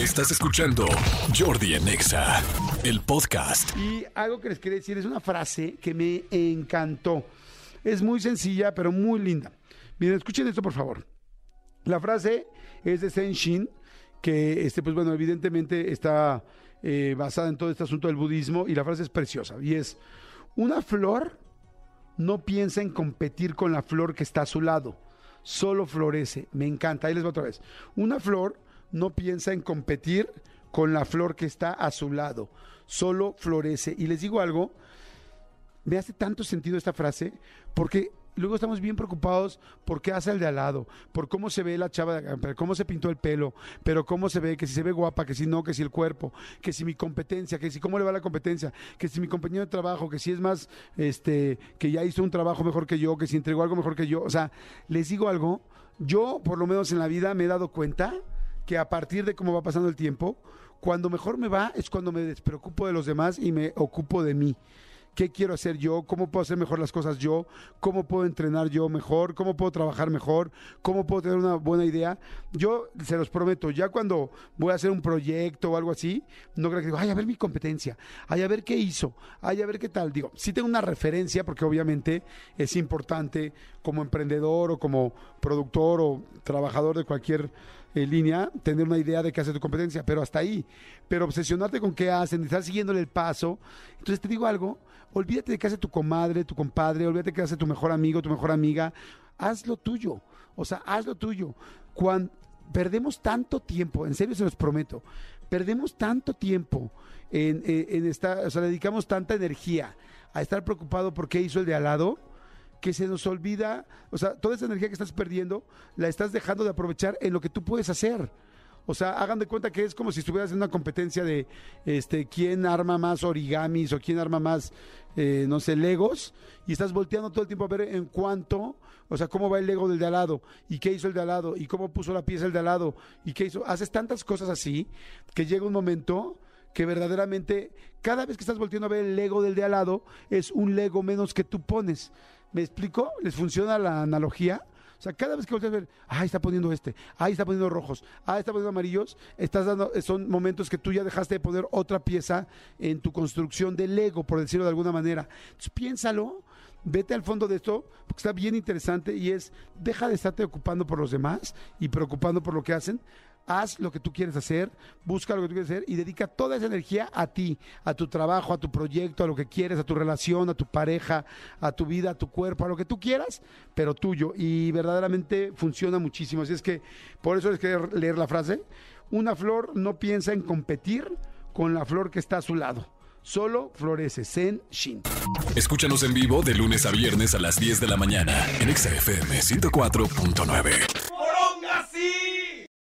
Estás escuchando Jordi Anexa, el podcast. Y algo que les quería decir es una frase que me encantó. Es muy sencilla, pero muy linda. Miren, escuchen esto, por favor. La frase es de Zen Shin, que, este, pues bueno, evidentemente está eh, basada en todo este asunto del budismo, y la frase es preciosa. Y es, una flor no piensa en competir con la flor que está a su lado, solo florece. Me encanta. Ahí les va otra vez. Una flor no piensa en competir con la flor que está a su lado, solo florece. Y les digo algo, me hace tanto sentido esta frase, porque luego estamos bien preocupados por qué hace el de al lado, por cómo se ve la chava, de cómo se pintó el pelo, pero cómo se ve, que si se ve guapa, que si no, que si el cuerpo, que si mi competencia, que si cómo le va la competencia, que si mi compañero de trabajo, que si es más, este, que ya hizo un trabajo mejor que yo, que si entregó algo mejor que yo. O sea, les digo algo, yo por lo menos en la vida me he dado cuenta que a partir de cómo va pasando el tiempo, cuando mejor me va es cuando me despreocupo de los demás y me ocupo de mí. ¿Qué quiero hacer yo? ¿Cómo puedo hacer mejor las cosas yo? ¿Cómo puedo entrenar yo mejor? ¿Cómo puedo trabajar mejor? ¿Cómo puedo tener una buena idea? Yo se los prometo, ya cuando voy a hacer un proyecto o algo así, no creo que digo, ay, a ver mi competencia, ay, a ver qué hizo, ay, a ver qué tal. Digo, sí tengo una referencia porque obviamente es importante como emprendedor o como productor o trabajador de cualquier eh, línea tener una idea de qué hace tu competencia, pero hasta ahí. Pero obsesionarte con qué hacen, estar siguiéndole el paso. Entonces te digo algo, olvídate de qué hace tu comadre, tu compadre, olvídate de qué hace tu mejor amigo, tu mejor amiga. Haz lo tuyo. O sea, haz lo tuyo. Cuando perdemos tanto tiempo, en serio se los prometo, perdemos tanto tiempo en, en, en estar, o sea, dedicamos tanta energía a estar preocupado por qué hizo el de al lado que se nos olvida, o sea, toda esa energía que estás perdiendo, la estás dejando de aprovechar en lo que tú puedes hacer. O sea, hagan de cuenta que es como si estuvieras en una competencia de este quién arma más origamis o quién arma más, eh, no sé, legos, y estás volteando todo el tiempo a ver en cuánto, o sea, cómo va el lego del de al lado, y qué hizo el de al lado, y cómo puso la pieza el de al lado, y qué hizo. Haces tantas cosas así que llega un momento que verdaderamente cada vez que estás volteando a ver el lego del de al lado es un lego menos que tú pones. ¿Me explico? ¿Les funciona la analogía? O sea, cada vez que volteas a ver, ahí está poniendo este, ahí está poniendo rojos, ahí está poniendo amarillos, estás dando, son momentos que tú ya dejaste de poner otra pieza en tu construcción de Lego, por decirlo de alguna manera. Entonces piénsalo, vete al fondo de esto, porque está bien interesante y es, deja de estarte ocupando por los demás y preocupando por lo que hacen. Haz lo que tú quieres hacer, busca lo que tú quieres hacer y dedica toda esa energía a ti, a tu trabajo, a tu proyecto, a lo que quieres, a tu relación, a tu pareja, a tu vida, a tu cuerpo, a lo que tú quieras, pero tuyo. Y verdaderamente funciona muchísimo. Así es que por eso les quería leer la frase. Una flor no piensa en competir con la flor que está a su lado. Solo florece. Zen Shin. Escúchanos en vivo de lunes a viernes a las 10 de la mañana en XFM 104.9.